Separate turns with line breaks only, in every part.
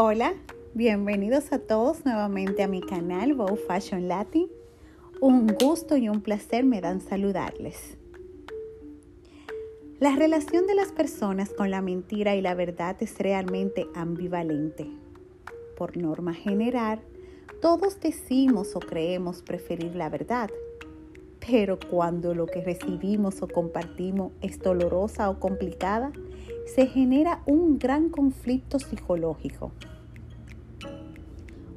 Hola, bienvenidos a todos nuevamente a mi canal Bow Fashion Latin. Un gusto y un placer me dan saludarles. La relación de las personas con la mentira y la verdad es realmente ambivalente. Por norma general, todos decimos o creemos preferir la verdad, pero cuando lo que recibimos o compartimos es dolorosa o complicada, se genera un gran conflicto psicológico.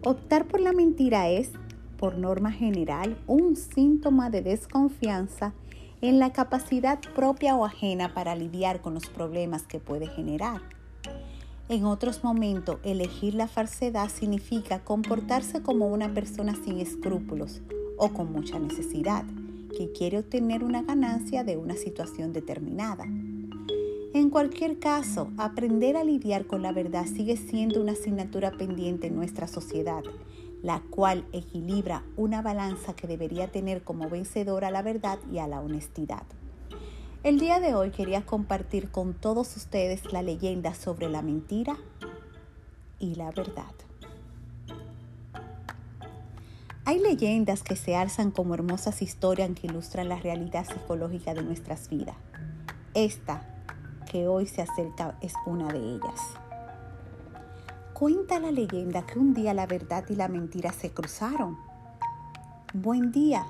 Optar por la mentira es, por norma general, un síntoma de desconfianza en la capacidad propia o ajena para lidiar con los problemas que puede generar. En otros momentos, elegir la falsedad significa comportarse como una persona sin escrúpulos o con mucha necesidad, que quiere obtener una ganancia de una situación determinada. En cualquier caso, aprender a lidiar con la verdad sigue siendo una asignatura pendiente en nuestra sociedad, la cual equilibra una balanza que debería tener como vencedora a la verdad y a la honestidad. El día de hoy quería compartir con todos ustedes la leyenda sobre la mentira y la verdad. Hay leyendas que se alzan como hermosas historias que ilustran la realidad psicológica de nuestras vidas. Esta que hoy se acerca es una de ellas. Cuenta la leyenda que un día la verdad y la mentira se cruzaron. Buen día,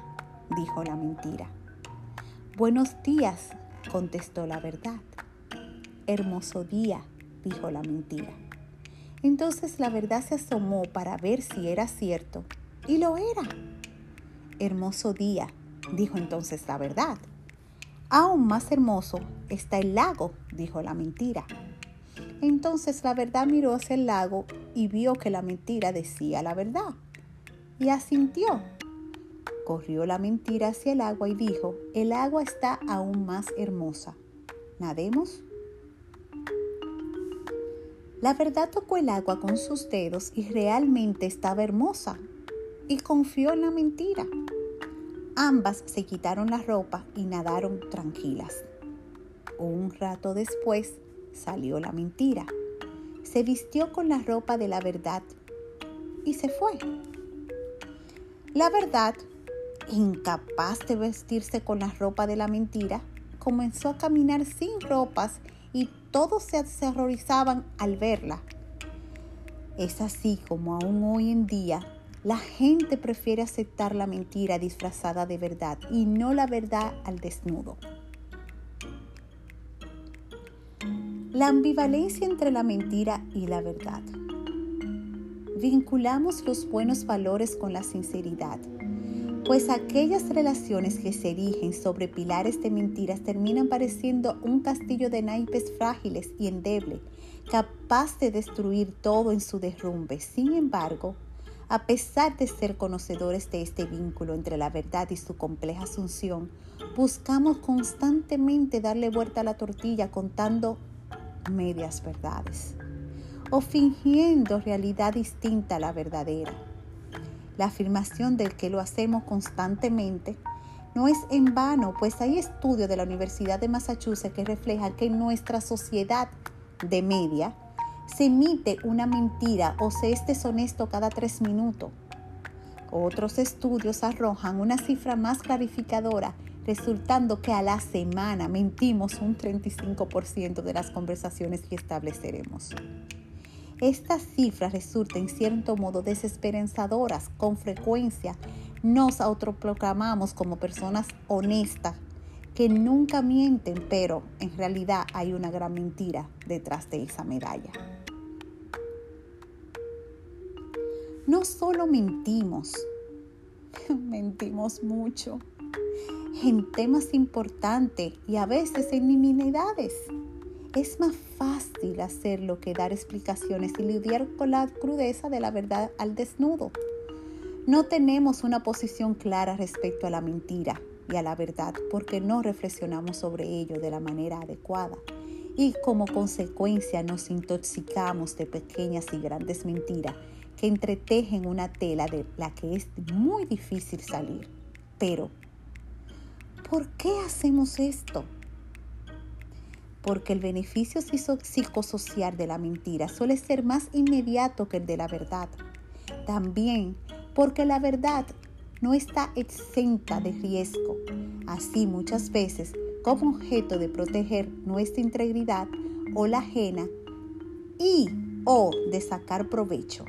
dijo la mentira. Buenos días, contestó la verdad. Hermoso día, dijo la mentira. Entonces la verdad se asomó para ver si era cierto, y lo era. Hermoso día, dijo entonces la verdad. Aún más hermoso está el lago, dijo la mentira. Entonces la verdad miró hacia el lago y vio que la mentira decía la verdad. Y asintió. Corrió la mentira hacia el agua y dijo, el agua está aún más hermosa. ¿Nademos? La verdad tocó el agua con sus dedos y realmente estaba hermosa. Y confió en la mentira. Ambas se quitaron la ropa y nadaron tranquilas. Un rato después salió la mentira. Se vistió con la ropa de la verdad y se fue. La verdad, incapaz de vestirse con la ropa de la mentira, comenzó a caminar sin ropas y todos se aterrorizaban al verla. Es así como aún hoy en día la gente prefiere aceptar la mentira disfrazada de verdad y no la verdad al desnudo. La ambivalencia entre la mentira y la verdad. Vinculamos los buenos valores con la sinceridad, pues aquellas relaciones que se erigen sobre pilares de mentiras terminan pareciendo un castillo de naipes frágiles y endeble, capaz de destruir todo en su derrumbe. Sin embargo, a pesar de ser conocedores de este vínculo entre la verdad y su compleja asunción, buscamos constantemente darle vuelta a la tortilla contando medias verdades o fingiendo realidad distinta a la verdadera. La afirmación del que lo hacemos constantemente no es en vano, pues hay estudios de la Universidad de Massachusetts que reflejan que en nuestra sociedad de media, se emite una mentira o se es deshonesto cada tres minutos. Otros estudios arrojan una cifra más clarificadora, resultando que a la semana mentimos un 35% de las conversaciones que estableceremos. Estas cifras resultan en cierto modo desesperanzadoras. Con frecuencia nos autoproclamamos como personas honestas que nunca mienten, pero en realidad hay una gran mentira detrás de esa medalla. no solo mentimos, mentimos mucho en temas importantes y a veces en nimiedades. Es más fácil hacerlo que dar explicaciones y lidiar con la crudeza de la verdad al desnudo. No tenemos una posición clara respecto a la mentira y a la verdad porque no reflexionamos sobre ello de la manera adecuada y como consecuencia nos intoxicamos de pequeñas y grandes mentiras que entretejen una tela de la que es muy difícil salir. Pero, ¿por qué hacemos esto? porque el beneficio psicosocial de la mentira suele ser más inmediato que el de la verdad. También porque la verdad no está exenta de riesgo. Así muchas veces, como objeto de proteger nuestra integridad o la ajena y o de sacar provecho,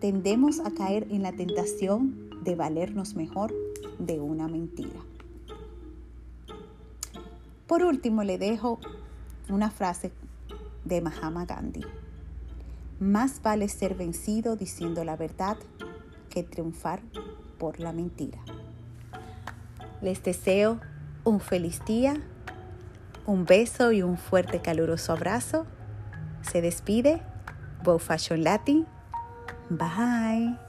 tendemos a caer en la tentación de valernos mejor de una mentira. Por último, le dejo una frase de Mahatma Gandhi. Más vale ser vencido diciendo la verdad que triunfar por la mentira. Les deseo un feliz día, un beso y un fuerte caluroso abrazo. Se despide Bow Fashion Latin. Bye.